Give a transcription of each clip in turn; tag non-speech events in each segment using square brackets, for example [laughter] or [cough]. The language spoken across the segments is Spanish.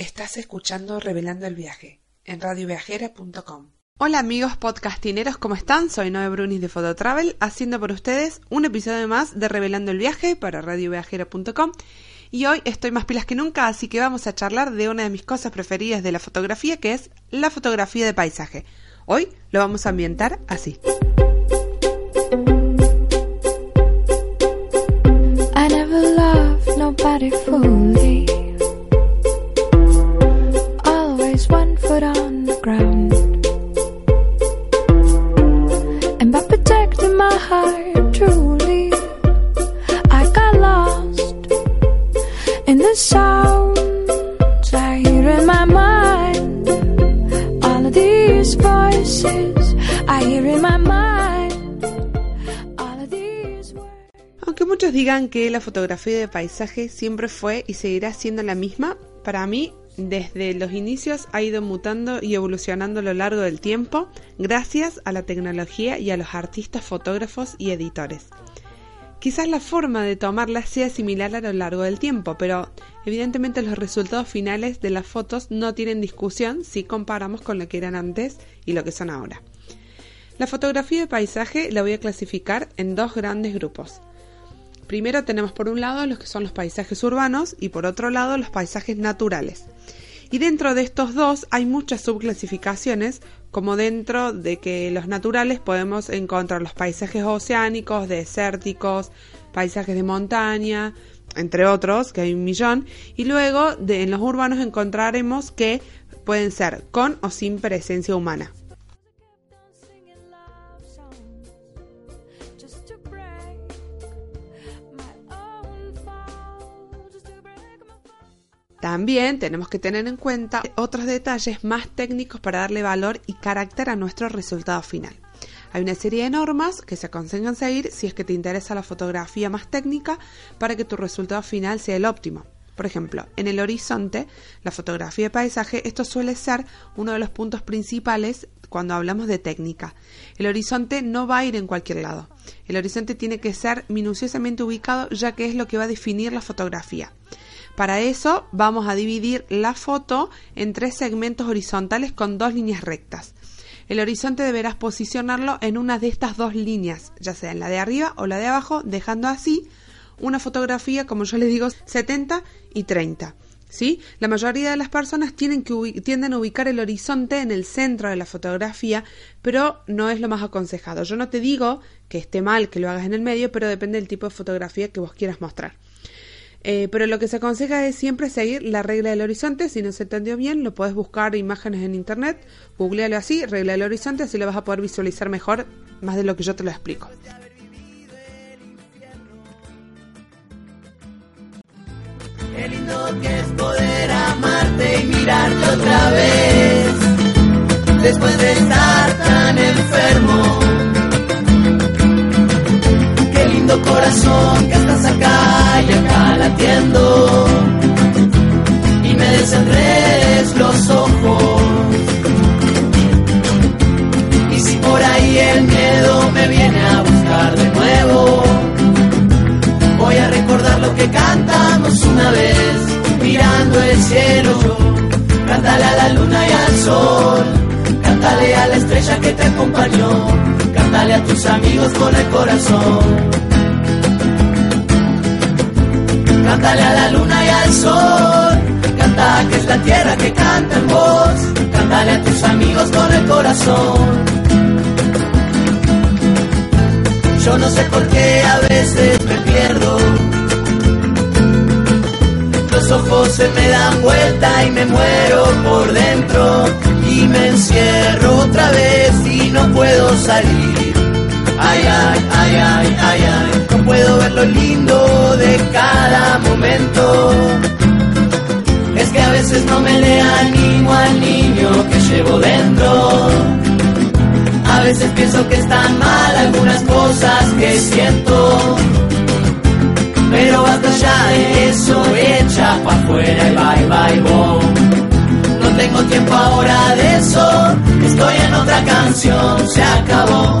Estás escuchando Revelando el Viaje en radioviajera.com. Hola amigos podcastineros, ¿cómo están? Soy Noé Brunis de Fototravel, haciendo por ustedes un episodio más de Revelando el Viaje para radioviajera.com. Y hoy estoy más pilas que nunca, así que vamos a charlar de una de mis cosas preferidas de la fotografía, que es la fotografía de paisaje. Hoy lo vamos a ambientar así. I never loved nobody fully. Foot on the ground. And by protecting my heart truly, I got lost in the sounds I hear in my mind. All of these voices I hear in my mind. Aunque muchos digan que la fotografía de paisaje siempre fue y seguirá siendo la misma, para mí desde los inicios ha ido mutando y evolucionando a lo largo del tiempo gracias a la tecnología y a los artistas, fotógrafos y editores. Quizás la forma de tomarla sea similar a lo largo del tiempo, pero evidentemente los resultados finales de las fotos no tienen discusión si comparamos con lo que eran antes y lo que son ahora. La fotografía de paisaje la voy a clasificar en dos grandes grupos. Primero tenemos por un lado los que son los paisajes urbanos y por otro lado los paisajes naturales. Y dentro de estos dos hay muchas subclasificaciones, como dentro de que los naturales podemos encontrar los paisajes oceánicos, desérticos, paisajes de montaña, entre otros, que hay un millón, y luego de, en los urbanos encontraremos que pueden ser con o sin presencia humana. También tenemos que tener en cuenta otros detalles más técnicos para darle valor y carácter a nuestro resultado final. Hay una serie de normas que se aconsejan seguir si es que te interesa la fotografía más técnica para que tu resultado final sea el óptimo. Por ejemplo, en el horizonte, la fotografía de paisaje, esto suele ser uno de los puntos principales cuando hablamos de técnica. El horizonte no va a ir en cualquier lado. El horizonte tiene que ser minuciosamente ubicado ya que es lo que va a definir la fotografía. Para eso vamos a dividir la foto en tres segmentos horizontales con dos líneas rectas. El horizonte deberás posicionarlo en una de estas dos líneas, ya sea en la de arriba o la de abajo, dejando así una fotografía, como yo les digo, 70 y 30. ¿Sí? La mayoría de las personas tienden a ubicar el horizonte en el centro de la fotografía, pero no es lo más aconsejado. Yo no te digo que esté mal que lo hagas en el medio, pero depende del tipo de fotografía que vos quieras mostrar. Eh, pero lo que se aconseja es siempre seguir la regla del horizonte. Si no se entendió bien, lo puedes buscar imágenes en internet, googlealo así, regla del horizonte, así lo vas a poder visualizar mejor, más de lo que yo te lo explico. Qué lindo que es poder amarte y mirarte otra vez. Después de estar tan enfermo. Lindo corazón que estás acá y acá latiendo. Y me desenredes los ojos. Y si por ahí el miedo me viene a buscar de nuevo. Voy a recordar lo que cantamos una vez, mirando el cielo. Cántale a la luna y al sol, cántale a la estrella que te acompañó, cántale a tus amigos con el corazón. Cántale a la luna y al sol, canta que es la tierra que canta en voz, cántale a tus amigos con el corazón. Yo no sé por qué a veces me pierdo. Los ojos se me dan vuelta y me muero por dentro. Y me encierro otra vez y no puedo salir. Ay, ay, ay, ay, ay, ay. No puedo ver lo lindo de cada momento. Es que a veces no me le animo al niño que llevo dentro. A veces pienso que están mal algunas cosas que siento. Pero basta ya de eso, echa pa' afuera y bye bye bo. No tengo tiempo ahora de eso, estoy en otra canción, se acabó.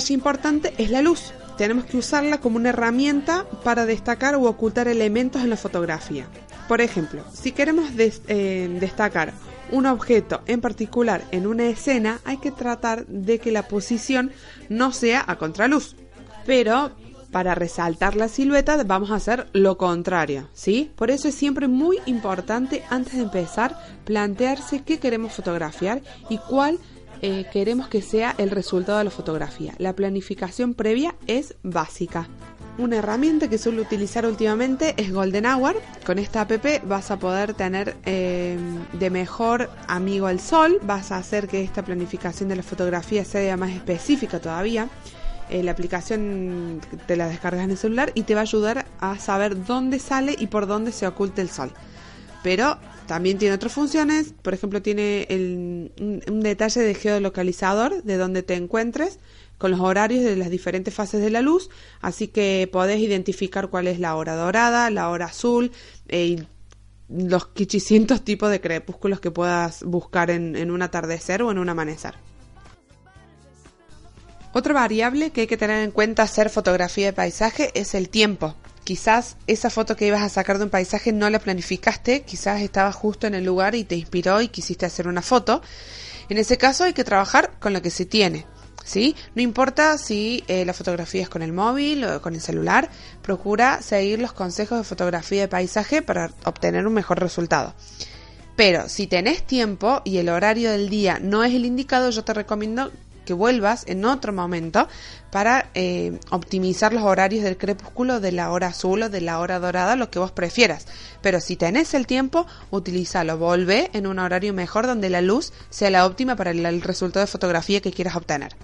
Detalle importante es la luz. Tenemos que usarla como una herramienta para destacar o ocultar elementos en la fotografía. Por ejemplo, si queremos eh, destacar un objeto en particular en una escena, hay que tratar de que la posición no sea a contraluz. Pero para resaltar la silueta vamos a hacer lo contrario, ¿sí? Por eso es siempre muy importante antes de empezar plantearse qué queremos fotografiar y cuál eh, queremos que sea el resultado de la fotografía. La planificación previa es básica. Una herramienta que suelo utilizar últimamente es Golden Hour. Con esta app vas a poder tener eh, de mejor amigo el sol, vas a hacer que esta planificación de la fotografía sea más específica todavía. Eh, la aplicación te la descargas en el celular y te va a ayudar a saber dónde sale y por dónde se oculta el sol. Pero también tiene otras funciones, por ejemplo tiene el- un, detalle de geolocalizador de donde te encuentres con los horarios de las diferentes fases de la luz, así que podés identificar cuál es la hora dorada, la hora azul eh, y los quichicientos tipos de crepúsculos que puedas buscar en, en un atardecer o en un amanecer. Otra variable que hay que tener en cuenta hacer fotografía de paisaje es el tiempo. Quizás esa foto que ibas a sacar de un paisaje no la planificaste, quizás estabas justo en el lugar y te inspiró y quisiste hacer una foto. En ese caso hay que trabajar con lo que se tiene. ¿Sí? No importa si eh, la fotografía es con el móvil o con el celular, procura seguir los consejos de fotografía de paisaje para obtener un mejor resultado. Pero si tenés tiempo y el horario del día no es el indicado, yo te recomiendo vuelvas en otro momento para eh, optimizar los horarios del crepúsculo, de la hora azul o de la hora dorada, lo que vos prefieras. Pero si tenés el tiempo, utilízalo, volvé en un horario mejor donde la luz sea la óptima para el resultado de fotografía que quieras obtener.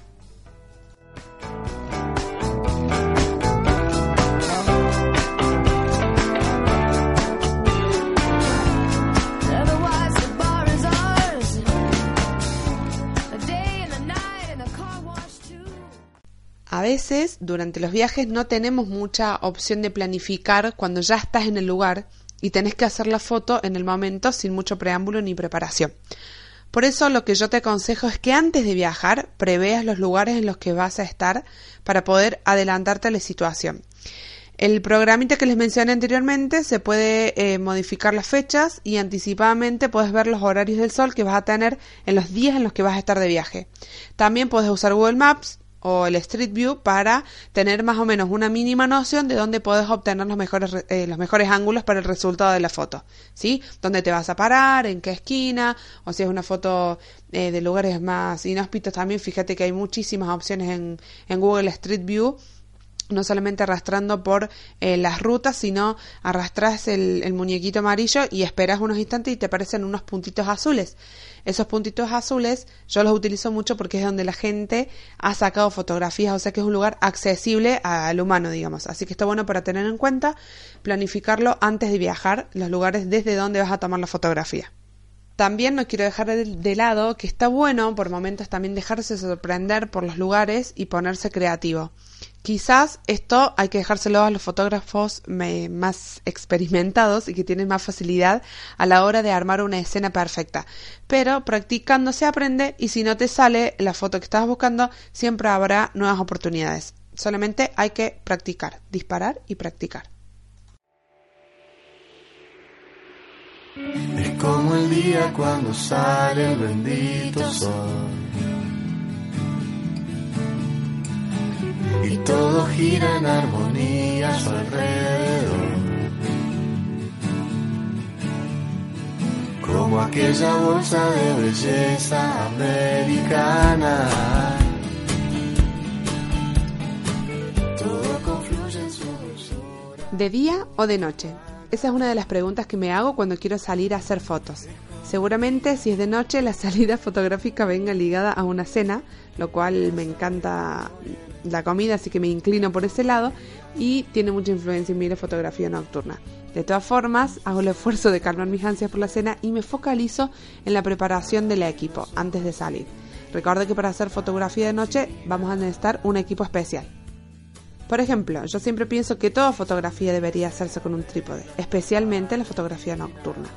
A veces, durante los viajes, no tenemos mucha opción de planificar cuando ya estás en el lugar y tenés que hacer la foto en el momento sin mucho preámbulo ni preparación. Por eso lo que yo te aconsejo es que antes de viajar preveas los lugares en los que vas a estar para poder adelantarte a la situación. El programita que les mencioné anteriormente se puede eh, modificar las fechas y anticipadamente puedes ver los horarios del sol que vas a tener en los días en los que vas a estar de viaje. También puedes usar Google Maps o el Street View para tener más o menos una mínima noción de dónde puedes obtener los mejores, re- eh, los mejores ángulos para el resultado de la foto. ¿Sí? Dónde te vas a parar, en qué esquina, o si es una foto eh, de lugares más inhóspitos también, fíjate que hay muchísimas opciones en, en Google Street View no solamente arrastrando por eh, las rutas, sino arrastras el, el muñequito amarillo y esperas unos instantes y te aparecen unos puntitos azules. Esos puntitos azules yo los utilizo mucho porque es donde la gente ha sacado fotografías, o sea que es un lugar accesible al humano, digamos. Así que está bueno para tener en cuenta, planificarlo antes de viajar, los lugares desde donde vas a tomar la fotografía. También no quiero dejar de, lado que está bueno por momentos también dejarse sorprender por los lugares y ponerse creativo. Quizás esto hay que dejárselo a los fotógrafos me- más experimentados y que tienen más facilidad a la hora de armar una escena perfecta. Pero practicando se aprende y si no te sale la foto que estabas buscando, siempre habrá nuevas oportunidades. Solamente hay que practicar, disparar y practicar. Es como el día cuando sale el bendito sol. Y todo gira en armonía a su alrededor. Como aquella bolsa de belleza americana. ¿De día o de noche? Esa es una de las preguntas que me hago cuando quiero salir a hacer fotos. Seguramente si es de noche la [laughs] salida fotográfica venga ligada a una cena, lo cual me encanta la comida, así que me inclino por ese lado y tiene mucha influencia en mi fotografía nocturna. De todas formas, hago el esfuerzo de calmar mis ansias por la cena y me focalizo en la preparación del equipo antes de salir. Recuerde que para hacer fotografía de noche vamos a necesitar un equipo especial. Por ejemplo, yo siempre pienso que toda fotografía debería hacerse con un trípode, especialmente la fotografía nocturna.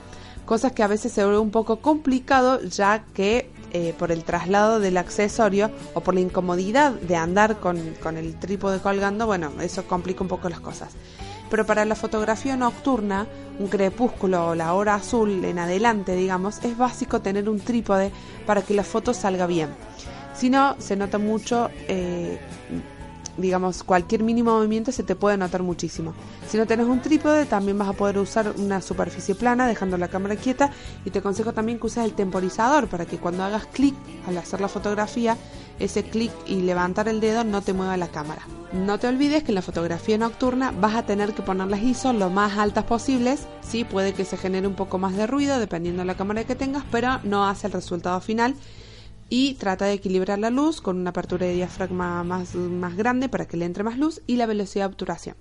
Cosas que a veces se vuelve un poco complicado ya que eh, por el traslado del accesorio o por la incomodidad de andar con, con el trípode colgando, bueno, eso complica un poco las cosas. Pero para la fotografía nocturna, un crepúsculo o la hora azul en adelante, digamos, es básico tener un trípode para que la foto salga bien. Si no, se nota mucho eh, digamos, cualquier mínimo movimiento se te puede notar muchísimo. Si no tienes un trípode, también vas a poder usar una superficie plana dejando la cámara quieta y te aconsejo también que uses el temporizador para que cuando hagas clic al hacer la fotografía, ese clic y levantar el dedo no te mueva la cámara. No te olvides que en la fotografía nocturna vas a tener que poner las ISO lo más altas posibles. Sí, puede que se genere un poco más de ruido dependiendo de la cámara que tengas, pero no hace el resultado final y trata de equilibrar la luz con una apertura de diafragma más, más grande para que le entre más luz y la velocidad de obturación.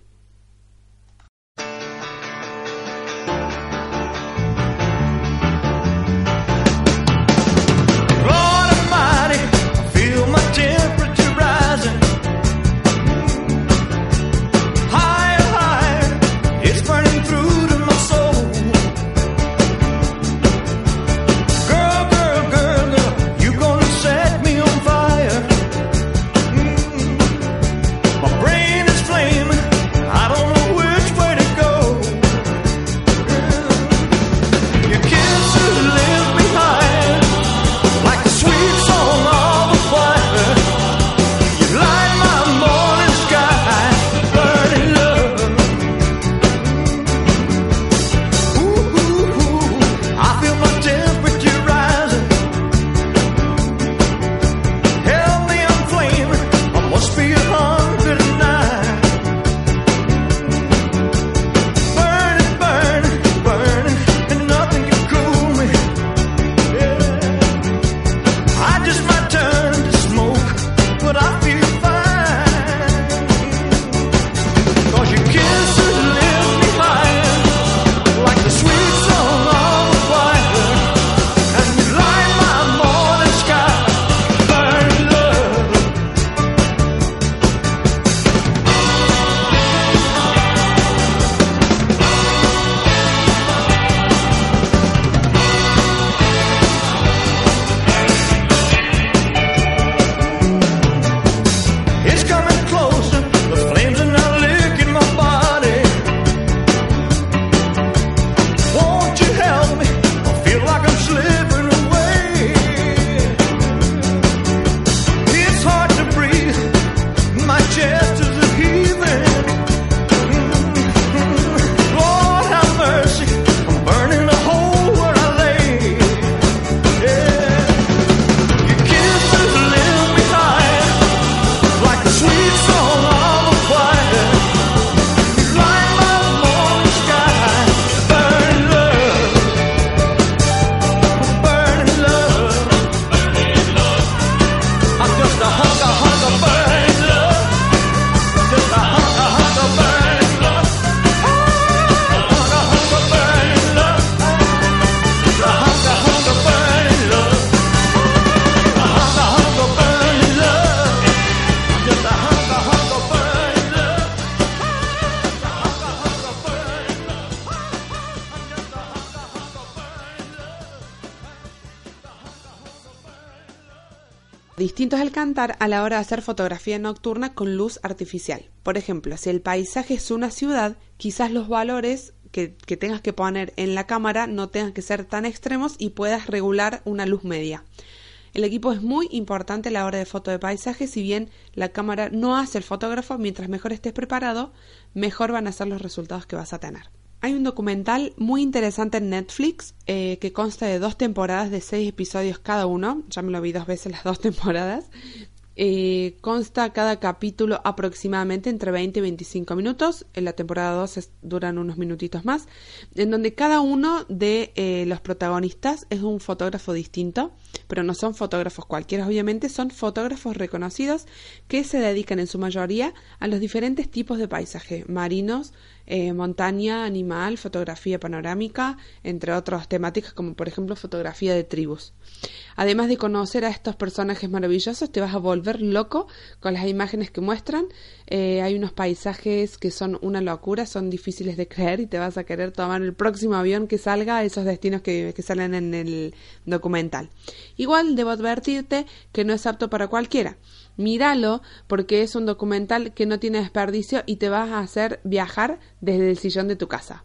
A la hora de hacer fotografía nocturna con luz artificial. Por ejemplo, si el paisaje es una ciudad, quizás los valores que, que, tengas que poner en la cámara no tengan que ser tan extremos y puedas regular una luz media. El equipo es muy importante a la hora de foto de paisaje, si bien la cámara no hace el fotógrafo, mientras mejor estés preparado, mejor van a ser los resultados que vas a tener. Hay un documental muy interesante en Netflix eh, que consta de dos temporadas de seis episodios cada uno. Ya me lo vi dos veces las dos [laughs] temporadas. Eh, consta cada capítulo aproximadamente entre 20 y 25 minutos. En la temporada 2 duran unos minutitos más. En donde cada uno de eh, los protagonistas es un fotógrafo distinto. Pero no son fotógrafos cualquiera, obviamente. Son fotógrafos reconocidos que se dedican en su mayoría a los diferentes tipos de paisaje. Marinos, eh, montaña, animal, fotografía panorámica, entre otras temáticas como por ejemplo fotografía de tribus. Además de conocer a estos personajes maravillosos, te vas a volver loco con las imágenes que muestran. Eh, hay unos paisajes que son una locura, son difíciles de creer y te vas a querer tomar el próximo avión que salga a esos destinos que, que salen en el documental. Igual debo advertirte que no es apto para cualquiera míralo porque es un documental que no tiene desperdicio y te vas a hacer viajar desde el sillón de tu casa.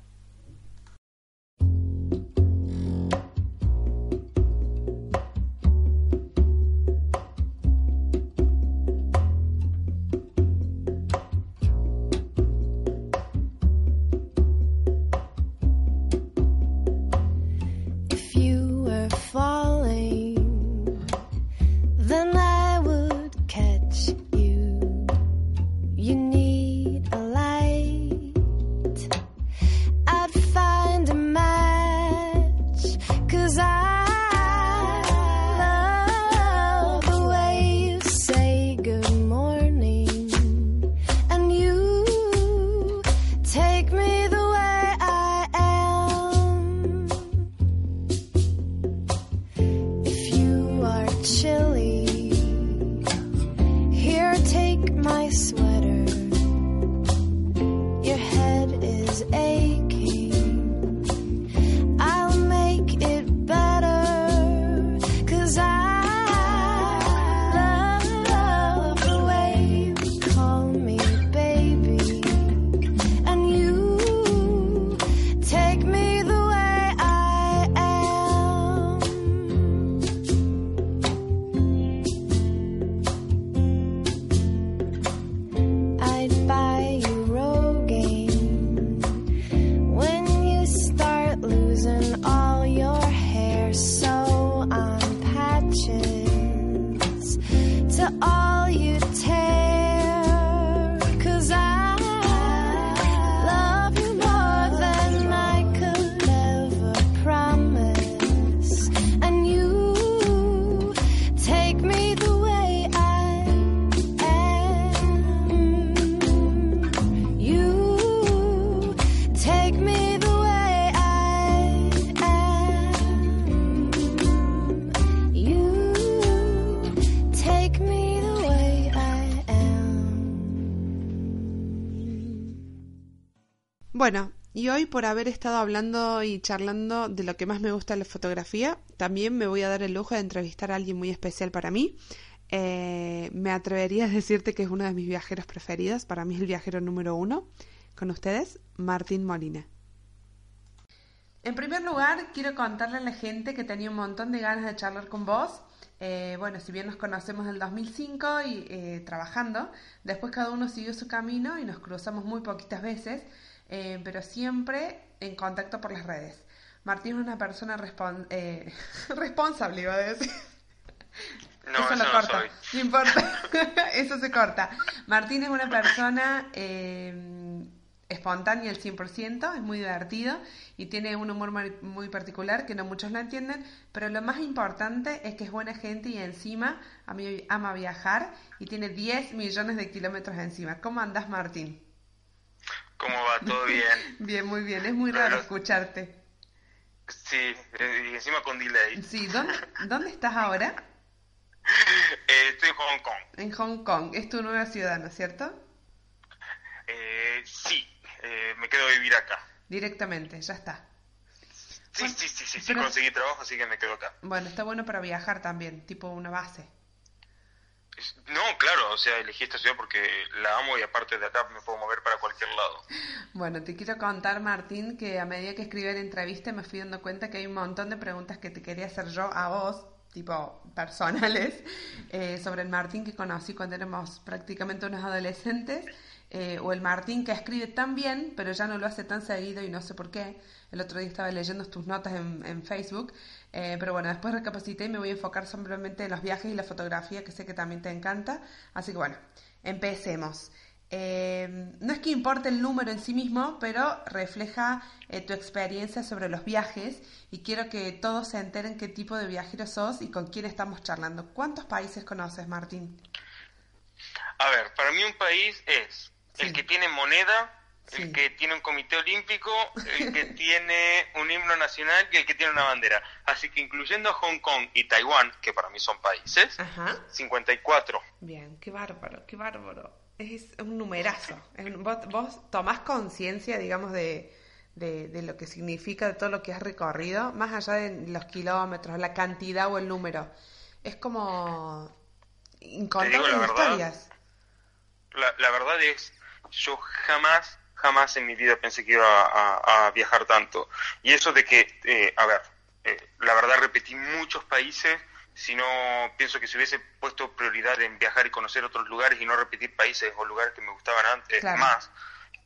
Bueno, y hoy por haber estado hablando y charlando de lo que más me gusta de la fotografía, también me voy a dar el lujo de entrevistar a alguien muy especial para mí. Eh, me atrevería a decirte que es uno de mis viajeros preferidos, para mí el viajero número uno. Con ustedes, Martín Molina. En primer lugar, quiero contarle a la gente que tenía un montón de ganas de charlar con vos. Eh, bueno, si bien nos conocemos del 2005 y eh, trabajando, después cada uno siguió su camino y nos cruzamos muy poquitas veces. Eh, pero siempre en contacto por las redes. Martín es una persona eh, [laughs] responsable, iba a decir. No, eso, lo corta. No, importa, [laughs] eso se corta. Martín es una persona eh, espontánea al 100%, es muy divertido y tiene un humor muy particular que no muchos lo entienden, pero lo más importante es que es buena gente y encima a mí ama viajar y tiene 10 millones de kilómetros encima. ¿Cómo andas, Martín? ¿Cómo va? ¿Todo [laughs] bien? bien, muy bien. Es muy raro escucharte. Sí, eh, y encima con delay. Sí, ¿dónde, ¿dónde estás ahora? [laughs] Eh, estoy en Hong Kong. En Hong Kong. Es tu nueva ciudad, ¿no es cierto? Eh, sí, eh, me quedo a vivir acá. Directamente, ya está. Sí, sí, sí, sí, sí, conseguí trabajo, así que me quedo acá. Bueno, está bueno para viajar también, tipo una base. No, claro, o sea, elegí esta ciudad porque la amo y aparte de acá me puedo mover para cualquier lado. Bueno, te quiero contar, Martín, que a medida que escribí la entrevista me fui dando cuenta que hay un montón de preguntas que te quería hacer yo a vos, tipo personales, [laughs] eh, sobre el Martín que conocí cuando éramos prácticamente unos adolescentes, eh, o el Martín que escribe tan bien, pero ya no lo hace tan seguido y no sé por qué. El otro día estaba leyendo tus notas en, en Facebook Eh, pero bueno, después recapacité y me voy a enfocar simplemente en los viajes y la fotografía, que sé que también te encanta. Así que bueno, empecemos. Eh, no es que importe el número en sí mismo, pero refleja eh, tu experiencia sobre los viajes y quiero que todos se enteren qué tipo de viajero sos y con quién estamos charlando. ¿Cuántos países conoces, Martín? A ver, para mí un país es Sí. el que tiene moneda, Sí. el que tiene un comité olímpico, el que [laughs] tiene un himno nacional y el que tiene una bandera. Así que incluyendo Hong Kong y Taiwán, que para mí son países, Ajá. 54. Bien, qué bárbaro, qué bárbaro. Es un numerazo. Vos, vos tomás conciencia, digamos, de, de, de lo que significa, de todo lo que has recorrido, más allá de los kilómetros, la cantidad o el número. Es como incontables la verdad. historias. La, la verdad es, yo jamás, jamás en mi vida pensé que iba a, a viajar tanto. Y eso de que, eh, a ver, eh, la verdad repetí muchos países, si no pienso que si hubiese puesto prioridad en viajar y conocer otros lugares y no repetir países o lugares que me gustaban antes Claro. más,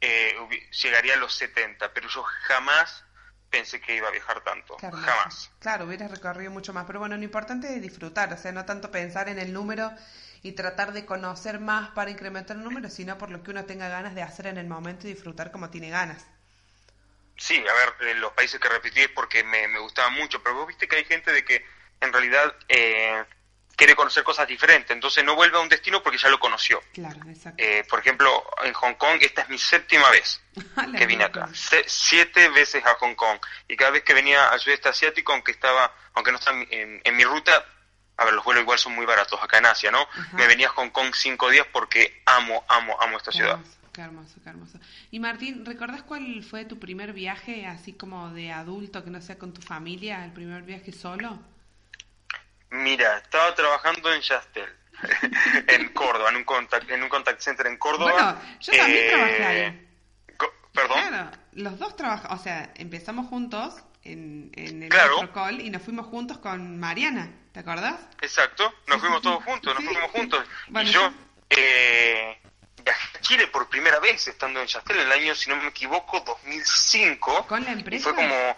eh, llegaría a los 70, pero yo jamás pensé que iba a viajar tanto, Claro, jamás. Claro, hubieras recorrido mucho más. Pero bueno, lo importante es disfrutar, o sea, no tanto pensar en el número y tratar de conocer más para incrementar el número, sino por lo que uno tenga ganas de hacer en el momento y disfrutar como tiene ganas. Sí, a ver, eh, los países que repetí es porque me, me gustaban mucho, pero vos viste que hay gente de que en realidad eh, quiere conocer cosas diferentes, entonces no vuelve a un destino porque ya lo conoció. Claro, exacto. Eh, por ejemplo, en Hong Kong, esta es mi séptima vez [laughs] La que vine acá. Se- siete veces a Hong Kong. Y cada vez que venía al sudeste asiático, aunque estaba, aunque no en- en mi ruta, a ver, los vuelos igual son muy baratos acá en Asia, ¿no? Ajá. Me venía a Hong Kong cinco días porque amo, amo, amo esta Qué ciudad. hermoso, qué hermoso, qué hermoso. Y Martín, ¿recordás cuál fue tu primer viaje, así como de adulto, que no sea con tu familia, el primer viaje solo? Mira, estaba trabajando en Yastel, [laughs] en Córdoba, en un contact, en un contact center en Córdoba. Bueno, yo también Eh, trabajé ahí. ¿Perdón? Claro, los dos trabajamos, o sea, empezamos juntos en, en el Claro. call y nos fuimos juntos con Mariana, ¿te acordás? Exacto, nos fuimos todos juntos, nos Sí. fuimos juntos. Bueno, y yo eh, viajé a Chile por primera vez estando en Yastel en el año, si no me equivoco, 2005. ¿Con la Y empresa? fue como...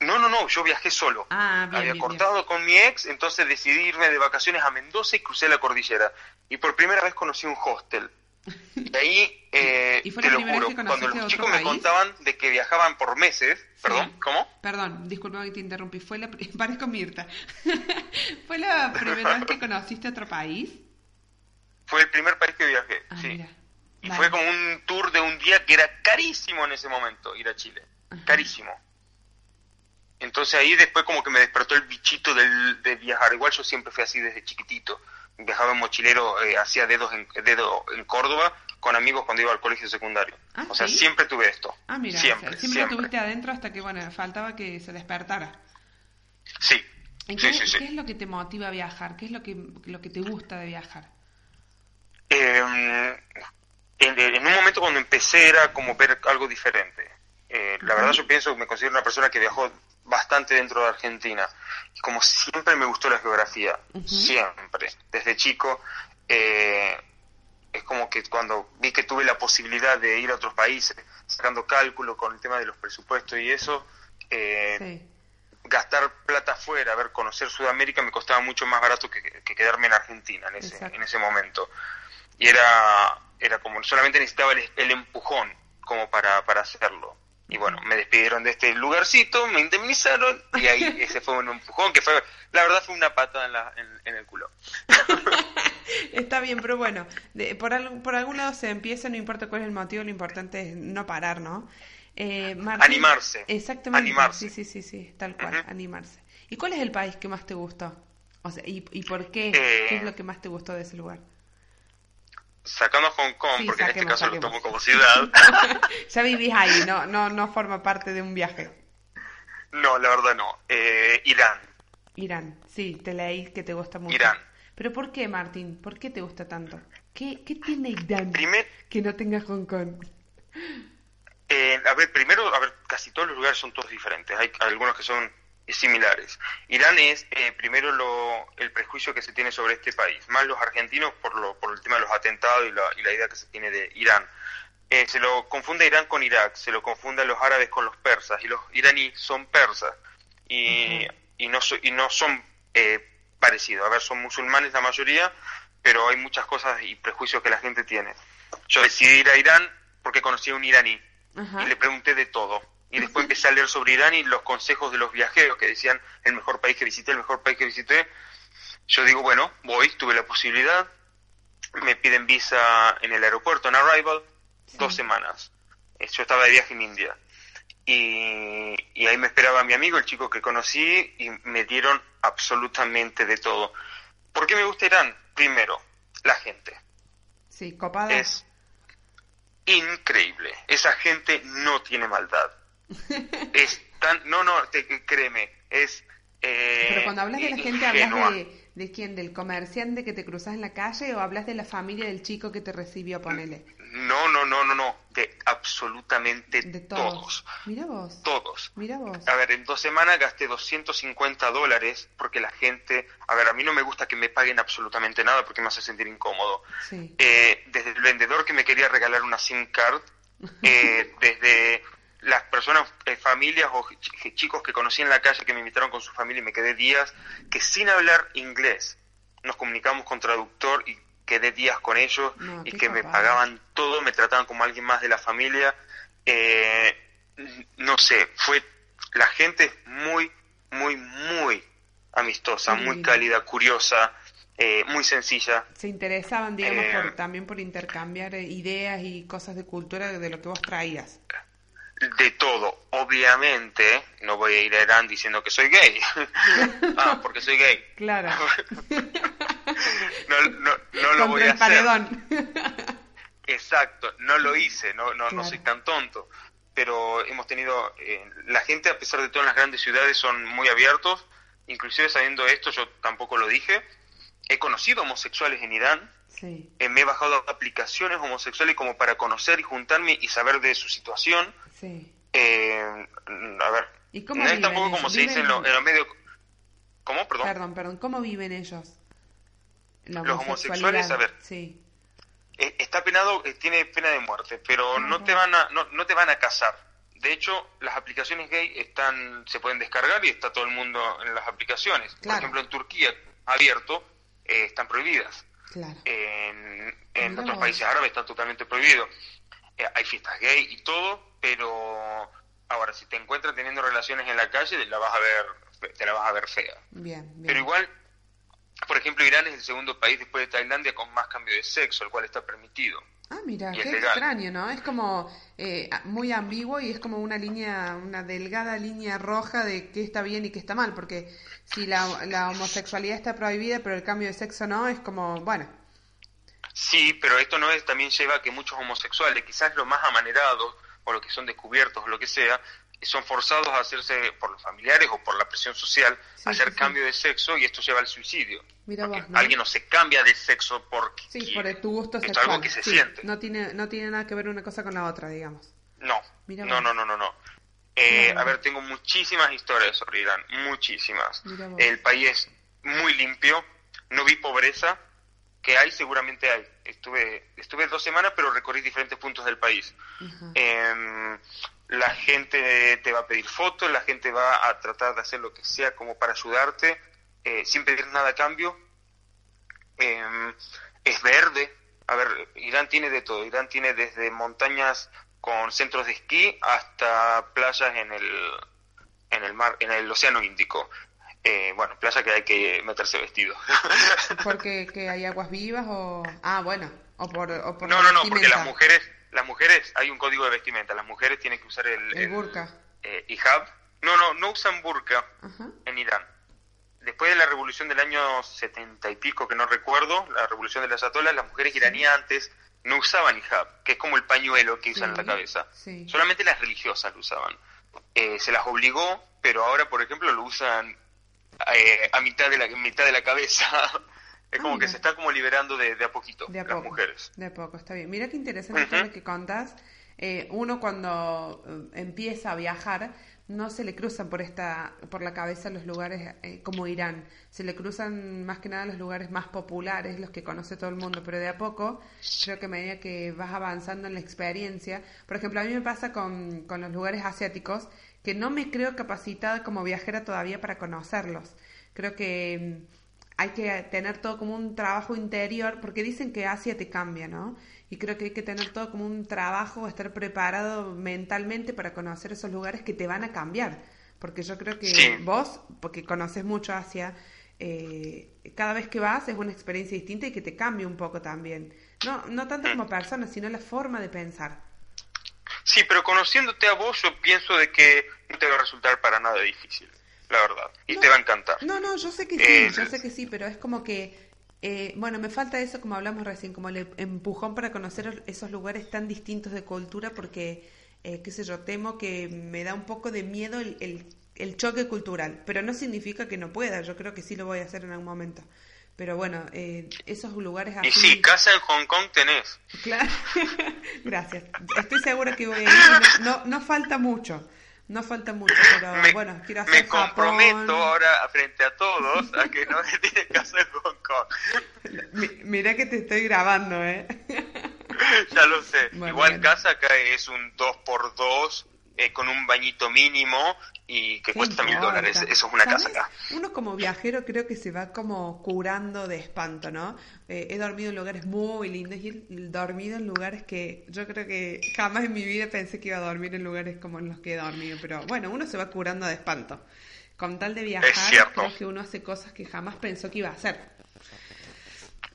No, no, no, yo viajé solo. Ah, bien, Había bien, cortado con mi ex, entonces decidí irme de vacaciones a Mendoza y crucé la cordillera. Y por primera vez conocí un hostel. Y ahí, eh, ¿Y fue te lo juro, cuando los chicos me contaban de que viajaban por meses, perdón, Sí. ¿cómo? Perdón, disculpa que te interrumpí. Fue la, [laughs] parezco Mirta. [laughs] ¿Fue la primera vez que [laughs] conociste otro país? Fue el primer país que viajé, Ah, sí. mira. Y Vale. fue como un tour de un día que era carísimo en ese momento ir a Chile. Ajá. Carísimo. Entonces ahí después como que me despertó el bichito del, de viajar. Igual yo siempre fui así desde chiquitito. Viajaba en mochilero, eh, hacía dedos en, dedo en Córdoba con amigos cuando iba al colegio secundario. Ah, o sea, ¿sí? siempre tuve esto. Ah, mira, Siempre, o sea, siempre, siempre. lo tuviste adentro hasta que, bueno, faltaba que se despertara. Sí, ¿En sí, qué, sí, sí. qué es lo que te motiva a viajar? ¿Qué es lo que, lo que te gusta de viajar? Eh, en, en un momento cuando empecé era como ver algo diferente. Eh, la verdad yo pienso que me considero una persona que viajó bastante dentro de Argentina. Y como siempre me gustó la geografía, siempre, desde chico, eh, es como que cuando vi que tuve la posibilidad de ir a otros países, sacando cálculo con el tema de los presupuestos y eso, eh, Sí. gastar plata afuera, a ver, conocer Sudamérica me costaba mucho más barato que, que quedarme en Argentina en ese, Exacto. en ese momento. Y era, era como, solamente necesitaba el, el empujón como para, para hacerlo. Y bueno, me despidieron de este lugarcito, me indemnizaron y ahí [laughs] ese fue un empujón que fue, la verdad fue una patada en, la, en, en el culo. [laughs] Está bien, pero bueno, de- por, al- por algún lado se empieza, no importa cuál es el motivo, lo importante es no parar, ¿no? Eh, Martín- Animarse. Exactamente. Animarse. Sí, sí, sí, sí, tal cual, animarse. ¿Y cuál es el país que más te gustó? O sea, ¿y, y por qué? Eh, ¿Qué es lo que más te gustó de ese lugar? Sacando a Hong Kong, Sí, porque en este caso saquemos. lo tomo como ciudad. [laughs] ya vivís ahí, no, no, no forma parte de un viaje. no, la verdad no. Eh, Irán. Irán, sí, te leí que te gusta mucho. Irán. ¿Pero por qué, Martín? ¿Por qué te gusta tanto? ¿Qué, qué tiene Irán Primer, que no tenga Hong Kong? Eh, a ver, primero, a ver, casi todos los lugares son todos diferentes. Hay algunos que son similares. Irán es, eh, primero, lo, el prejuicio que se tiene sobre este país. Más los argentinos por, lo, por el tema de los atentados y la, y la idea que se tiene de Irán. Eh, se lo confunde Irán con Irak, se lo confunde a los árabes con los persas, y los iraníes son persas. Y y no, so- y no son eh, parecidos. A ver, son musulmanes la mayoría, pero hay muchas cosas y prejuicios que la gente tiene. Yo decidí ir a Irán porque conocí a un iraní y le pregunté de todo. Y después empecé a leer sobre Irán y los consejos de los viajeros que decían el mejor país que visité, el mejor país que visité. Yo digo, bueno, voy, tuve la posibilidad. Me piden visa en el aeropuerto, en Arrival, dos semanas. Eh, Yo estaba de viaje en India. Y, y ahí me esperaba mi amigo, el chico que conocí, y me dieron absolutamente de todo. ¿Por qué me gusta Irán? Primero, la gente Sí, copada. es increíble. Esa gente no tiene maldad. [laughs] es tan, no, no, te, créeme, es. eh, Pero cuando hablas de la gente, ¿hablas de, de quién? ¿Del comerciante que te cruzas en la calle o hablas de la familia del chico que te recibió, ponele? No, no, no, no, no, de absolutamente De todos. todos. Mira vos. Todos. Mira vos. A ver, en dos semanas gasté 250 dólares porque la gente, a ver, a mí no me gusta que me paguen absolutamente nada porque me hace sentir incómodo. Sí. Eh, desde el vendedor que me quería regalar una SIM card, [laughs] eh, desde las personas, eh, familias o ch- chicos que conocí en la calle que me invitaron con su familia y me quedé días, que sin hablar inglés nos comunicamos con traductor y quedé días con ellos No, y que me pagaban todo, me trataban como alguien más de la familia. Eh, no sé, fue la gente es muy, muy, muy amistosa, muy lindo. cálida, curiosa, eh, muy sencilla. Se interesaban, digamos, Eh, por, también por intercambiar eh, ideas y cosas de cultura de lo que vos traías. De todo, obviamente, no voy a ir a Irán diciendo que soy gay. [laughs] ah, porque soy gay. Claro. [laughs] No, no, no lo voy a el hacer. Exacto, no lo hice, no, no, no soy tan tonto. Pero hemos tenido, eh, la gente a pesar de todo en las grandes ciudades son muy abiertos, inclusive sabiendo esto yo tampoco lo dije. He conocido homosexuales en Irán, Sí, eh, me he bajado aplicaciones homosexuales como para conocer y juntarme y saber de su situación. sí. Eh, a ver, ¿Y cómo no es viven tampoco ellos? como se dice en, ¿Viven- lo- en los medios. ¿Cómo? Perdón. Perdón, perdón. ¿Cómo viven ellos? La Los homosexuales, a ver. Sí. Eh, está penado, eh, tiene pena de muerte, pero Ah, no te van a, no, no te van a casar. De hecho, las aplicaciones gay están, se pueden descargar y está todo el mundo en las aplicaciones. Por Claro. ejemplo, en Turquía, abierto, eh, están prohibidas. Claro. En, en otros países árabes está totalmente prohibido. Eh, hay fiestas gay y todo, pero ahora si te encuentras teniendo relaciones en la calle, la vas a ver, te la vas a ver fea. Bien, bien. Pero igual, por ejemplo, Irán es el segundo país después de Tailandia con más cambio de sexo, el cual está permitido. Ah, mira, qué legal. extraño, ¿no? Es como eh, muy ambiguo y es como una línea, una delgada línea roja de qué está bien y qué está mal, porque si la, la homosexualidad está prohibida pero el cambio de sexo no, es como, bueno, Sí, pero esto no es, también lleva a que muchos homosexuales, quizás los más amanerados o los que son descubiertos o lo que sea, son forzados a hacerse por los familiares o por la presión social, Sí, a hacer sí, cambio de sexo y esto lleva al suicidio. Mira Porque vos, ¿no? alguien no se cambia de sexo porque sí, quiere. por tu gusto Esto es sexual. algo que se Sí, siente. No tiene, no tiene nada que ver una cosa con la otra, digamos. No, Mira no, no, no, no, no. Eh, a ver, tengo muchísimas historias sobre Irán, muchísimas. El país es muy limpio, no vi pobreza, que hay, seguramente hay. Estuve, estuve dos semanas, pero recorrí diferentes puntos del país. La gente te va a pedir fotos, la gente va a tratar de hacer lo que sea como para ayudarte, eh, sin pedir nada a cambio. Em, es verde. A ver, Irán tiene de todo. Irán tiene desde montañas con centros de esquí hasta playas en el, en el mar, en el océano Índico. Eh, bueno, playa que hay que meterse vestido. [laughs] Porque que hay aguas vivas o... Ah, bueno, o por, o por no, no, no, porque las mujeres, las mujeres, hay un código de vestimenta. Las mujeres tienen que usar el, El burka. eh, hijab. No, no, no usan burka Ajá. en Irán. Después de la revolución del año setenta y pico, que no recuerdo, la revolución de las atolas, las mujeres iraníes antes no usaban hijab, que es como el pañuelo que usan en la cabeza. sí. Solamente las religiosas lo usaban. Eh, se las obligó, pero ahora, por ejemplo, lo usan eh, a mitad de la mitad de la cabeza. [laughs] es Ah, como que se está como liberando de, de a poquito De a las poco. mujeres. De a poco, está bien. Mira qué interesante todo lo que contás. Eh, uno cuando eh, empieza a viajar no se le cruzan por esta por la cabeza los lugares eh, como Irán. Se le cruzan más que nada los lugares más populares, los que conoce todo el mundo, pero de a poco creo que a medida que vas avanzando en la experiencia, por ejemplo, a mí me pasa con, con los lugares asiáticos que que no me creo capacitada como viajera todavía para conocerlos. Creo que mm, hay que tener todo como un trabajo interior, porque dicen que Asia te cambia, ¿no? Y creo que hay que tener todo como un trabajo, estar preparado mentalmente para conocer esos lugares que te van a cambiar. Porque yo creo que vos, porque conoces mucho Asia, eh, cada vez que vas es una experiencia distinta y que te cambia un poco también. No, no tanto como persona, sino la forma de pensar. Sí, pero conociéndote a vos, yo pienso de que no te va a resultar para nada difícil, la verdad, y te va a encantar. No, no, yo sé que sí, eh, yo sé que sí, pero es como que, eh, bueno, me falta eso, como hablamos recién, como el empujón para conocer esos lugares tan distintos de cultura, porque, eh, qué sé yo, temo que me da un poco de miedo el, el, el choque cultural, pero no significa que no pueda, yo creo que sí lo voy a hacer en algún momento. Pero bueno, eh, esos lugares así... Y sí, casa en Hong Kong tenés. Claro, [laughs] gracias. Estoy segura que voy a ir. No, no falta mucho. No falta mucho, pero bueno, quiero hacer Me comprometo ahora frente a todos a que no me tiene casa en Hong Kong. mira que te estoy grabando, ¿eh? [laughs] ya lo sé. Igual casa acá es un 2x2 eh, con un bañito mínimo y que cuesta mil dólares. Eso es una casa acá. Uno como viajero creo que se va como curando de espanto, ¿no? Eh, he dormido en lugares muy lindos y he dormido en lugares que yo creo que jamás en mi vida pensé que iba a dormir en lugares como en los que he dormido. Pero bueno, uno se va curando de espanto. Con tal de viajar, creo que uno hace cosas que jamás pensó que iba a hacer.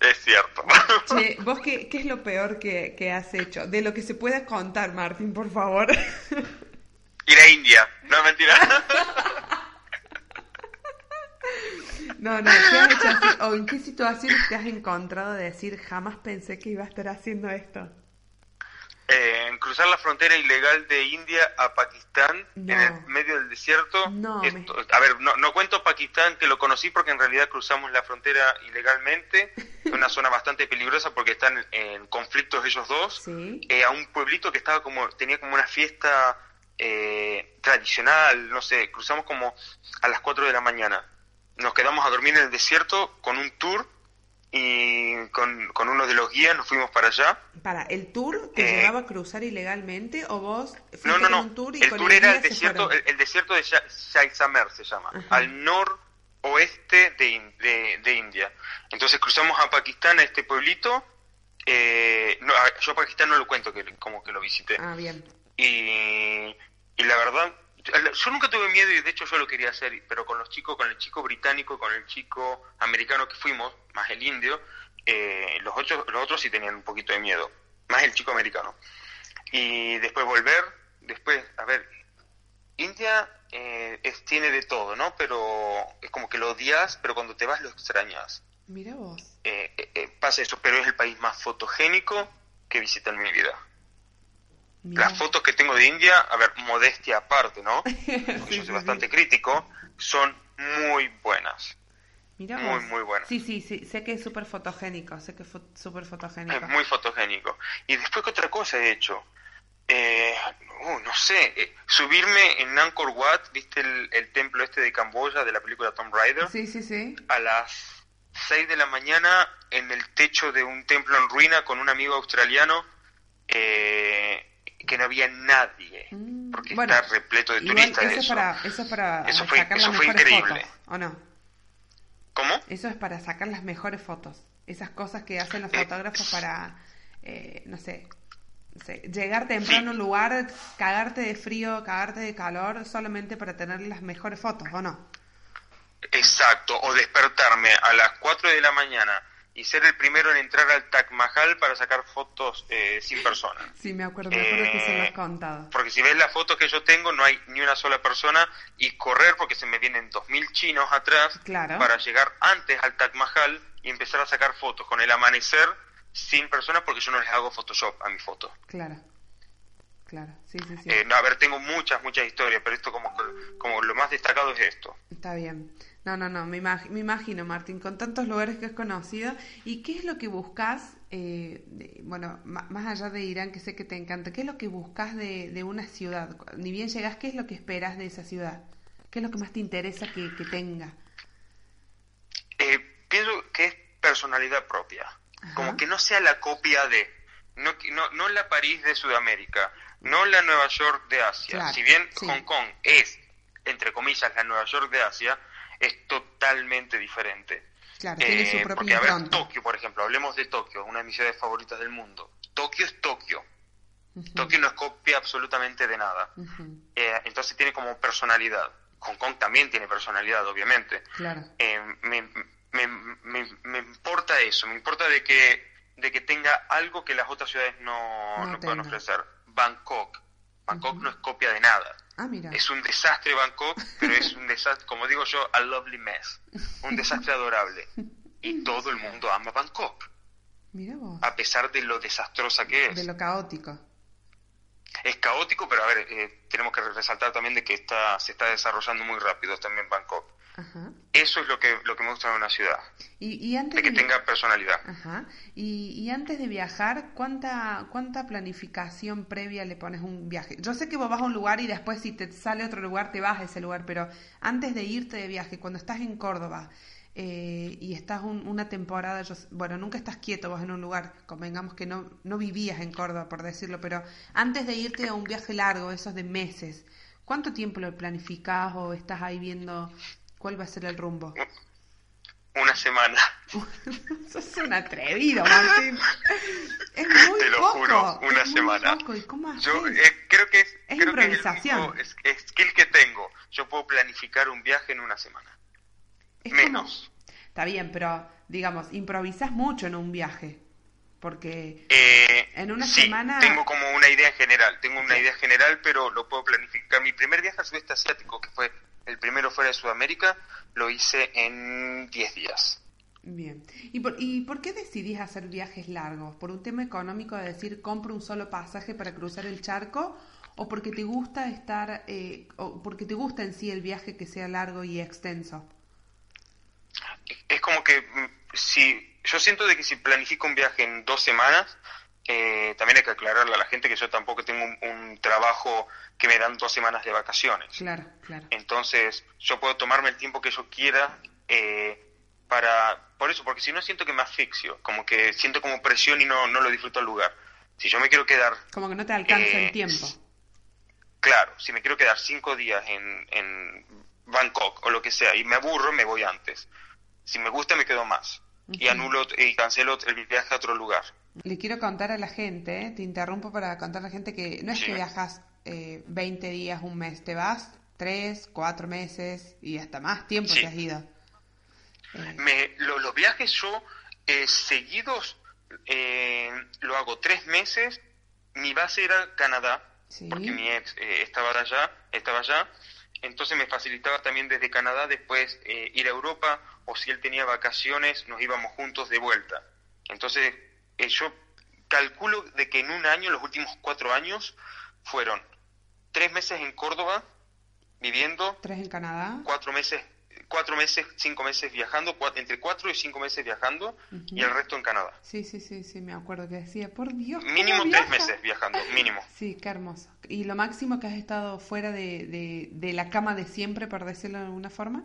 Es cierto. Che, [laughs] ¿vos qué, qué es lo peor que, que has hecho? De lo que se pueda contar, Martín, por favor. [laughs] No, mentira. No, no, ¿qué has hecho así? ¿O en qué situaciones te has encontrado de decir jamás pensé que iba a estar haciendo esto? Eh, en cruzar la frontera ilegal de India a Pakistán en el medio del desierto. No, A ver, no, no, cuento Pakistán que lo conocí porque en realidad cruzamos la frontera ilegalmente, [laughs] una zona bastante peligrosa porque están en conflictos ellos dos, ¿Sí? eh, a un pueblito que estaba como tenía como una fiesta eh, tradicional, no sé, cruzamos como a las 4 de la mañana. Nos quedamos a dormir en el desierto con un tour y con, con uno de los guías nos fuimos para allá. ¿Para el tour te eh, llevaba a cruzar ilegalmente o vos fuiste no, no, no. un tour y el tour era el desierto, el, desierto de Jaisalmer se llama, al noroeste de, de, de, India. Entonces cruzamos a Pakistán, a este pueblito. Eh, no, yo a Pakistán no lo cuento, que como que lo visité. Ah, bien. Y, la verdad, yo nunca tuve miedo y de hecho yo lo quería hacer, pero con los chicos, con el chico británico, con el chico americano que fuimos, más el indio, eh, los, otros, los otros sí tenían un poquito de miedo, más el chico americano. Y después volver, después, a ver, India eh, es, tiene de todo, ¿no? Pero es como que lo odias, pero cuando te vas lo extrañas. Mira vos. Eh, pasa eso, pero es el país más fotogénico que visité en mi vida. Las fotos que tengo de India, a ver, modestia aparte, ¿no? [laughs] Porque yo soy bastante crítico, son muy buenas. Mira muy, muy buenas. Sí, sí, sí, sé que es súper fotogénico, sé que es súper fotogénico. Es muy fotogénico. Y después, ¿qué otra cosa he hecho? Eh, uh, no sé, eh, subirme en Angkor Wat, ¿viste el, el, templo este de Camboya de la película Tomb Raider? Sí, sí, sí. A las 6 de la mañana en el techo de un templo en ruina con un amigo australiano. Eh, que no había nadie, mm, porque está repleto de turistas. Eso, eso. Para, eso para eso fue, sacar las mejores increíble. fotos, ¿o no? ¿Cómo? Eso es para sacar las mejores fotos. Esas cosas que hacen los eh, fotógrafos para, eh, no sé, llegar temprano a un lugar, cagarte de frío, cagarte de calor, solamente para tener las mejores fotos, ¿o no? Exacto, o despertarme a las 4 de la mañana y ser el primero en entrar al Taj Mahal para sacar fotos eh, sin personas. [laughs] Sí, me acuerdo, me acuerdo que se lo has eh, contado. Porque si ves las fotos que yo tengo, no hay ni una sola persona y correr porque se me vienen dos mil chinos atrás para llegar antes al Taj Mahal y empezar a sacar fotos con el amanecer sin personas porque yo no les hago Photoshop a mi foto. Claro. Claro, sí, sí, sí. Eh, a ver, tengo muchas, muchas historias, pero esto como, como lo más destacado es esto. Está bien. No, no, no, me, me, imagino, Martín, con tantos lugares que has conocido. ¿Y qué es lo que buscas, eh, bueno, más allá de Irán, que sé que te encanta, qué es lo que buscas de, de una ciudad? Ni bien llegas, ¿qué es lo que esperas de esa ciudad? ¿Qué es lo que más te interesa que, tenga? Eh, pienso que es personalidad propia, como que no sea la copia de, no, no, no la París de Sudamérica, no la Nueva York de Asia. Claro, si bien sí. Hong Kong es, entre comillas, la Nueva York de Asia, es totalmente diferente. Claro, tiene su Eh, propia porque, a ver, impronta. Tokio, por ejemplo, hablemos de Tokio, una de mis ciudades favoritas del mundo. Tokio es Tokio. Tokio no es copia absolutamente de nada. Eh, entonces tiene como personalidad. Hong Kong también tiene personalidad, obviamente. Claro. Eh, me, me, me, me importa eso, me importa de que, de que tenga algo que las otras ciudades no, No no puedan ofrecer. Bangkok. Bangkok no es copia de nada. Ah, mira. Es un desastre Bangkok, pero es un desastre, como digo yo, a lovely mess. Un desastre adorable. Y [laughs] todo el mundo ama Bangkok, Mira vos. a pesar de lo desastrosa que es. De lo caótico. Es caótico, pero a ver, eh, tenemos que resaltar también de que está, se está desarrollando muy rápido también Bangkok. Ajá. Eso es lo que, lo que me gusta de una ciudad, Y, y antes de que de- tenga personalidad. Ajá. Y, y antes de viajar, ¿cuánta, ¿cuánta planificación previa le pones a un viaje? Yo sé que vos vas a un lugar y después si te sale otro lugar te vas a ese lugar, pero antes de irte de viaje, cuando estás en Córdoba eh, y estás un- una temporada, yo, bueno, nunca estás quieto vos en un lugar, convengamos que no, no vivías en Córdoba, por decirlo, pero antes de irte a un viaje largo, esos de meses, ¿cuánto tiempo lo planificás o estás ahí viendo cuál va a ser el rumbo? Una semana, [laughs] Sos un atrevido, Martín. Es [laughs] muy Te lo poco. juro, una es muy semana. poco. ¿Y cómo yo eh, creo que es, Es creo que es el improvisación. es- es skill que tengo. Yo puedo planificar un viaje en una semana. Es como- menos. Está bien, pero digamos, improvisas mucho en un viaje. Porque Eh, En una sí, semana- tengo como una idea general, tengo una idea general, pero lo puedo planificar. Mi primer viaje al sudeste asiático, que fue el primero fuera de Sudamérica, lo hice en 10 días. Bien. ¿Y por, ¿Y por qué decidís hacer viajes largos? ¿Por un tema económico de decir compro un solo pasaje para cruzar el charco? ¿O porque te gusta estar, eh, o porque te gusta en sí el viaje que sea largo y extenso? Es como que mm, si yo siento de que si planifico un viaje en dos semanas, eh, también hay que aclararle a la gente que yo tampoco tengo un, un trabajo que me dan dos semanas de vacaciones. Claro, claro. Entonces, yo puedo tomarme el tiempo que yo quiera eh, para... Por eso, porque si no siento que me asfixio, como que siento como presión y no, no lo disfruto al lugar. Si yo me quiero quedar, Como que no te alcanza Eh, el tiempo. claro, si me quiero quedar cinco días en, en Bangkok o lo que sea y me aburro, me voy antes. Si me gusta, me quedo más. Y anulo y cancelo el viaje a otro lugar. Le quiero contar a la gente, ¿eh? te interrumpo para contar a la gente que no es Sí. que viajas eh, 20 días, un mes, te vas 3, 4 meses y hasta más tiempo Sí. te has ido. Eh, Me, lo- los viajes yo eh, seguidos eh, lo hago tres meses. Mi base era Canadá, Sí. porque mi ex eh, estaba allá, estaba allá. Entonces me facilitaba también desde Canadá después eh, ir a Europa o si él tenía vacaciones nos íbamos juntos de vuelta. Entonces eh, yo calculo de que en un año, los últimos cuatro años, fueron tres meses en Córdoba viviendo, ¿Tres en Canadá? cuatro meses, cuatro meses, cinco meses viajando, cua- entre cuatro y cinco meses viajando y el resto en Canadá. Sí, sí, sí, sí, me acuerdo que decía, por Dios. ¿cómo Mínimo tres meses viajando, mínimo. [laughs] Sí, qué hermoso. ¿Y lo máximo que has estado fuera de, de, de la cama de siempre, por decirlo de alguna forma?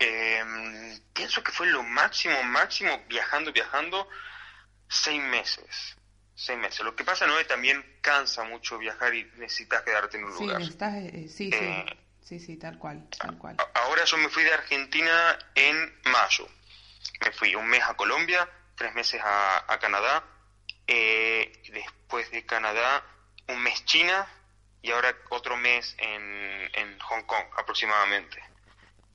Eh, pienso que fue lo máximo, máximo, viajando, viajando, seis meses. Seis meses. Lo que pasa no es también cansa mucho viajar y necesitas quedarte en un Sí, lugar. necesitas, eh, eh, sí, sí, Eh, sí, sí, tal cual, tal cual. Ahora yo me fui de Argentina en mayo. Me fui un mes a Colombia, tres meses a, a Canadá, eh, después de Canadá un mes China y ahora otro mes en, en Hong Kong aproximadamente.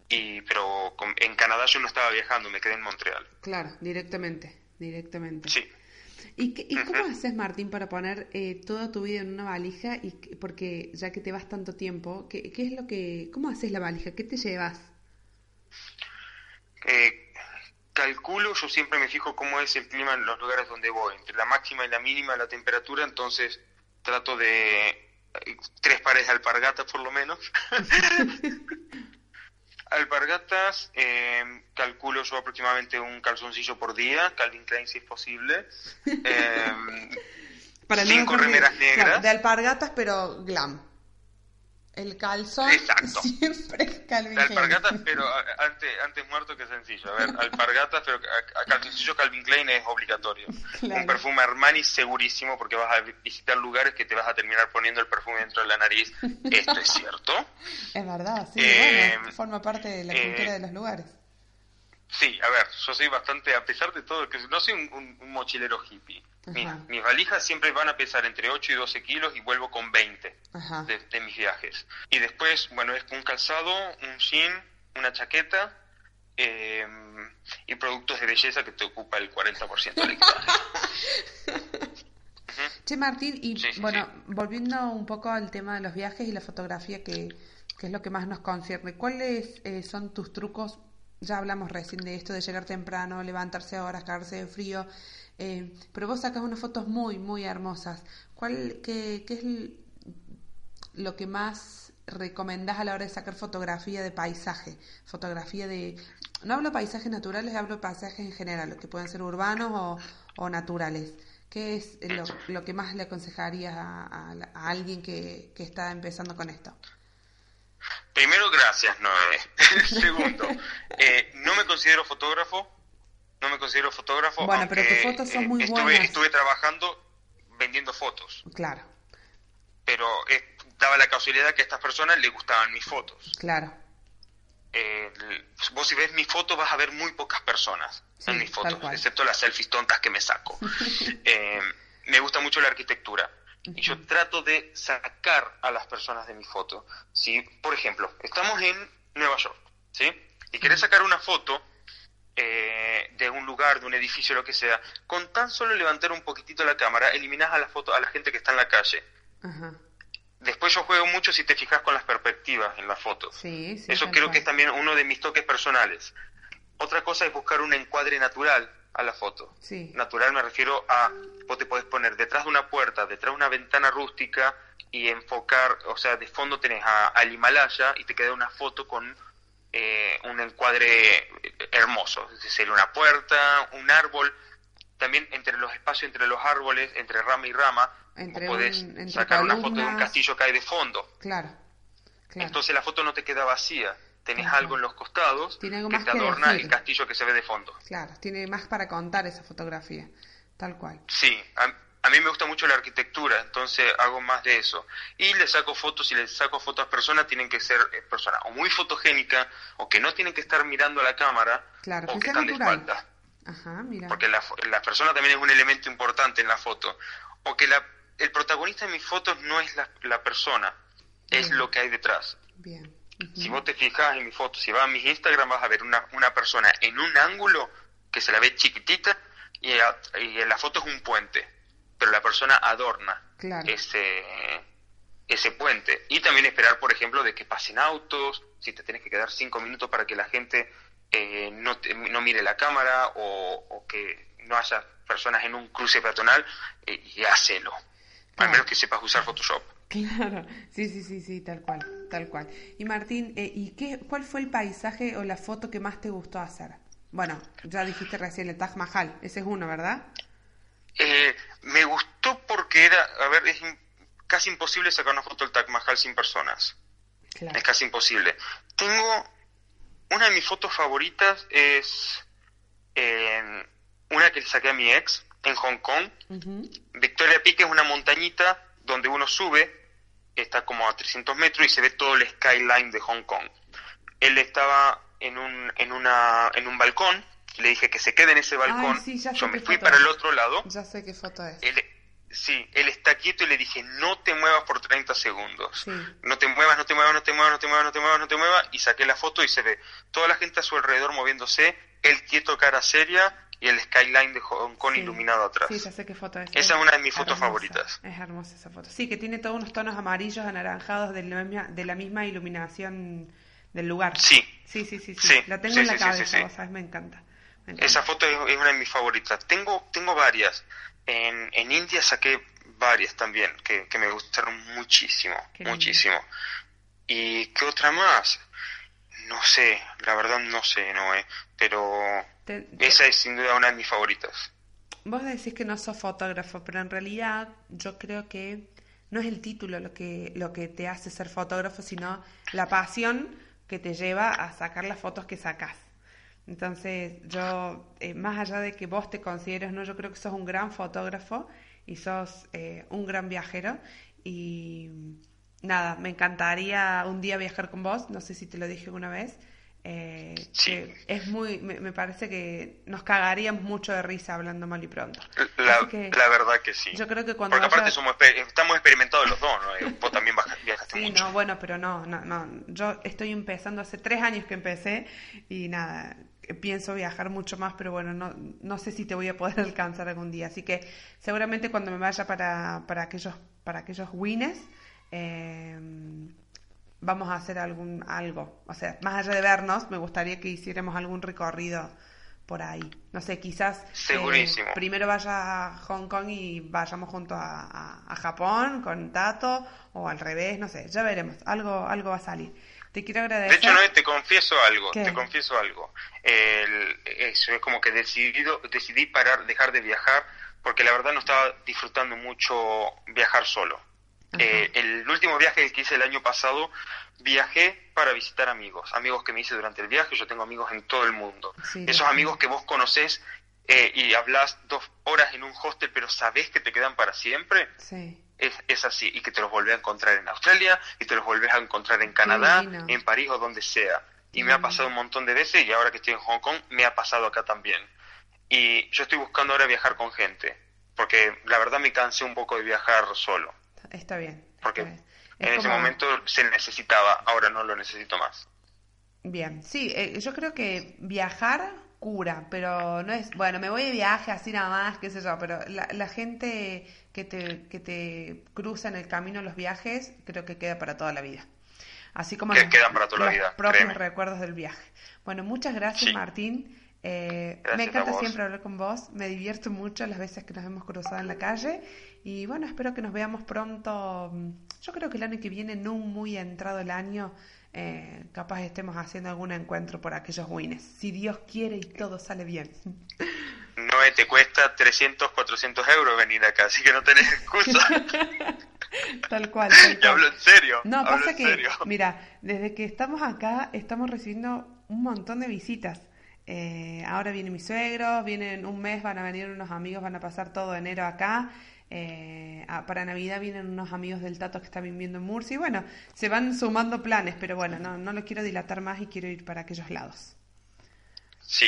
Y pero con- en Canadá yo no estaba viajando, me quedé en Montreal. Claro, directamente, directamente. Sí. ¿Y, qué- y cómo haces, Martín, para poner eh, toda tu vida en una valija? Y que- porque ya que te vas tanto tiempo, ¿qué, qué es lo que, cómo haces la valija? ¿Qué te llevas? Eh, calculo, yo siempre me fijo cómo es el clima en los lugares donde voy, entre la máxima y la mínima la temperatura, entonces trato de eh, tres pares de alpargatas por lo menos. [laughs] alpargatas, eh, calculo yo aproximadamente un calzoncillo por día, Calvin Klein si es posible. [laughs] Eh, Para no cinco remeras claro, negras. de alpargatas, pero glam. El calzón Exacto. [laughs] siempre es Calvin Klein. alpargata, pero a- antes, antes muerto que sencillo. A ver, alpargatas, pero a, a calzoncillo Calvin Klein es obligatorio. Claro. Un perfume Armani segurísimo porque vas a visitar lugares que te vas a terminar poniendo el perfume dentro de la nariz. Esto es cierto. [laughs] Es verdad, sí, Eh, bueno, forma parte de la eh, cultura de los lugares. Sí, a ver, yo soy bastante, a pesar de todo, que no soy un, un- un mochilero hippie. Mis, Ajá. mis valijas siempre van a pesar entre 8 y 12 kilos y vuelvo con 20 Ajá. de, de mis viajes. Y después, bueno, es un calzado, un jean, una chaqueta eh, y productos de belleza que te ocupa el 40% del equipaje. [laughs] Che, Martín, y Sí, sí, bueno, sí. volviendo un poco al tema de los viajes y la fotografía, que, que es lo que más nos concierne, ¿cuáles eh, son tus trucos? Ya hablamos recién de esto de llegar temprano, levantarse a horas, cagarse de frío, eh, pero vos sacas unas fotos muy, muy hermosas. ¿Cuál, qué, qué es lo que más recomendás a la hora de sacar fotografía de paisaje? Fotografía de... No hablo paisajes naturales, hablo paisajes en general, que pueden ser urbanos o, naturales. ¿Qué es lo, que más le aconsejarías a, alguien que está empezando con esto? Primero, gracias, Noé. [laughs] Segundo, eh, no me considero fotógrafo. No me considero fotógrafo. Bueno, pero tus fotos son eh, muy estuve, buenas. Estuve trabajando vendiendo fotos, Claro, pero eh, daba la casualidad que a estas personas les gustaban mis fotos. claro. Eh, vos si ves mis fotos vas a ver muy pocas personas Sí, en mis fotos, excepto las selfies tontas que me saco. [laughs] Eh, me gusta mucho la arquitectura y yo trato de sacar a las personas de mi foto. Si, por ejemplo, estamos en Nueva York, ¿sí? Y querés sacar una foto eh, de un lugar, de un edificio, lo que sea, con tan solo levantar un poquitito la cámara, eliminás a la foto a la gente que está en la calle. Después yo juego mucho si te fijas con las perspectivas en la foto. Sí, sí. Eso creo cual. que es también uno de mis toques personales. Otra cosa es buscar un encuadre natural a la foto. Sí. Natural me refiero a, vos te podés poner detrás de una puerta, detrás de una ventana rústica y enfocar, o sea, de fondo tenés a- al Himalaya y te queda una foto con eh, un encuadre hermoso. Es decir, una puerta, un árbol. También entre los espacios entre los árboles, entre rama y rama, Entre vos podés un- entre sacar una foto de un castillo que hay de fondo. Claro, claro. Entonces la foto no te queda vacía. Tenés algo en los costados Tiene algo que más te adorna el castillo que se ve de fondo. Claro, tiene más para contar esa fotografía. Tal cual. Sí, a, a mí me gusta mucho la arquitectura, entonces hago más de eso. Y le saco fotos, y le saco fotos a personas, tienen que ser eh, personas o muy fotogénicas, o que no tienen que estar mirando a la cámara, Claro, o que que están de espalda. Ajá, mira. Porque la, la persona también es un elemento importante en la foto. O que la, el protagonista de mis fotos no es la, la persona, es lo que hay detrás. Bien. Si vos te fijas en mi foto, si vas a mis Instagram, vas a ver una, una persona en un ángulo que se la ve chiquitita y, a- y en la foto es un puente, pero la persona adorna Claro. ese, ese puente. Y también esperar, por ejemplo, de que pasen autos, si te tienes que quedar cinco minutos para que la gente eh, no, te- no mire la cámara o, o que no haya personas en un cruce peatonal, eh, y hacelo. Claro. Al menos que sepas usar Photoshop. Claro, sí, sí, sí, sí, tal cual, tal cual. Y Martín, eh, ¿y qué, cuál fue el paisaje o la foto que más te gustó hacer? Bueno, ya dijiste recién el Taj Mahal, ese es uno, ¿verdad? Eh, me gustó porque era, a ver, es casi imposible sacar una foto del Taj Mahal sin personas. Claro. Es casi imposible. Tengo una de mis fotos favoritas es eh, una que le saqué a mi ex en Hong Kong. Victoria Peak es una montañita donde uno sube, está como a 300 metros y se ve todo el skyline de Hong Kong. Él estaba en un, en una, en un balcón, le dije que se quede en ese balcón, Ay, sí, ya sé yo me fui para es. el otro lado, Ya sé qué foto es. él, sí, él está quieto y le dije, no te muevas por 30 segundos. Sí. No te muevas, no te muevas, no te muevas, no te muevas, no te muevas, no te muevas. Y saqué la foto y se ve toda la gente a su alrededor moviéndose, él quieto, cara seria, y el skyline de Hong Kong Sí. iluminado atrás. Sí, ya sé qué foto es. Esa es una de mis fotos hermosa, favoritas. Es hermosa esa foto. Sí, que tiene todos unos tonos amarillos, anaranjados de la misma, de la misma iluminación del lugar. Sí. Sí, sí, sí, sí. Sí, La tengo sí, en la cabeza, sí, sí. vos sabés, me encanta. me encanta. Esa foto es, una de mis favoritas. Tengo, tengo varias. En, en India saqué varias también, que, que me gustaron muchísimo, muchísimo. ¿Y qué otra más? No sé, la verdad no sé, Noé, pero Te- te- esa es sin duda una de mis favoritas. Vos decís que no sos fotógrafo, pero en realidad yo creo que no es el título lo que, lo que te hace ser fotógrafo, sino la pasión que te lleva a sacar las fotos que sacas. Entonces, yo, eh, más allá de que vos te consideres, no, yo creo que sos un gran fotógrafo y sos eh, un gran viajero. Y nada, me encantaría un día viajar con vos, no sé si te lo dije una vez. Eh, Sí. es muy, me, me parece que nos cagaríamos mucho de risa hablando mal y pronto. La, Así que la verdad que sí. Yo creo que cuando Porque aparte vaya- somos, estamos experimentados los dos, ¿no? Vos también viajaste Sí, mucho. no, bueno, pero no, no, no. Yo estoy empezando hace tres años que empecé y nada, pienso viajar mucho más, pero bueno, no, no sé si te voy a poder [laughs] alcanzar algún día. Así que seguramente cuando me vaya para, para aquellos, para aquellos wines, eh, vamos a hacer algún algo. O sea, más allá de vernos, me gustaría que hiciéramos algún recorrido por ahí. No sé, quizás eh, primero vaya a Hong Kong y vayamos juntos a, a- a Japón con Tato o al revés, no sé, ya veremos. Algo, algo va a salir. Te quiero De agradecer. hecho, Noé, te confieso algo, ¿Qué? te confieso algo. El- eso es como que decidido, decidí parar, dejar de viajar, porque la verdad no estaba disfrutando mucho viajar solo. Eh, el último viaje que hice el año pasado, viajé para visitar amigos, amigos que me hice durante el viaje, yo tengo amigos en todo el mundo. Sí, Esos amigos que vos conocés eh, y hablas dos horas en un hostel, pero sabés que te quedan para siempre, Sí, es, es así, y que te los volvés a encontrar en Australia, y te los volvés a encontrar en Canadá, divino. en París o donde sea. Y me ha pasado un montón de veces, y ahora que estoy en Hong Kong, me ha pasado acá también. Y yo estoy buscando ahora viajar con gente, porque la verdad me cansé un poco de viajar solo, está bien. porque está bien. Es en ese momento se necesitaba, ahora no lo necesito más. Bien, sí, eh, yo creo que viajar cura, pero no es, bueno, me voy de viaje así nada más, qué sé yo, pero la, la gente que te, que te cruza en el camino los viajes, creo que queda para toda la vida. Así como Que los, quedan para toda la los vida, propios créeme. recuerdos del viaje. Bueno, muchas gracias Sí. Martín. Eh, Gracias me encanta siempre hablar con vos, me divierto mucho las veces que nos hemos cruzado en la calle y bueno, espero que nos veamos pronto. Yo creo que el año que viene, no muy entrado el año, eh, capaz estemos haciendo algún encuentro por aquellos wines. Si Dios quiere y todo sale bien. No te cuesta 300, 400 euros venir acá, así que no tenés excusa. [laughs] Tal cual. tal y hablo en serio. No, hablo pasa en que, serio. mira, desde que estamos acá estamos recibiendo un montón de visitas. Eh, ahora vienen mis suegros, vienen un mes, van a venir unos amigos, van a pasar todo enero acá. Eh, ah, para Navidad vienen unos amigos del Tato que están viviendo en Murcia. Y bueno, se van sumando planes, pero bueno, no, no lo quiero dilatar más y quiero ir para aquellos lados. Sí,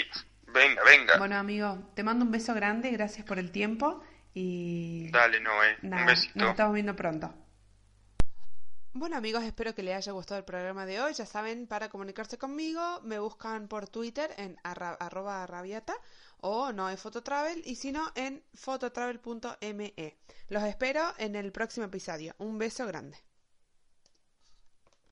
venga, venga. Bueno, amigo, te mando un beso grande, gracias por el tiempo y Dale, Noé, nada, un besito. nos estamos viendo pronto. Bueno amigos, espero que les haya gustado el programa de hoy. Ya saben, para comunicarse conmigo me buscan por Twitter en arra- arroba rabiata o no en Fototravel y si no en fototravel.me. Los espero en el próximo episodio. Un beso grande.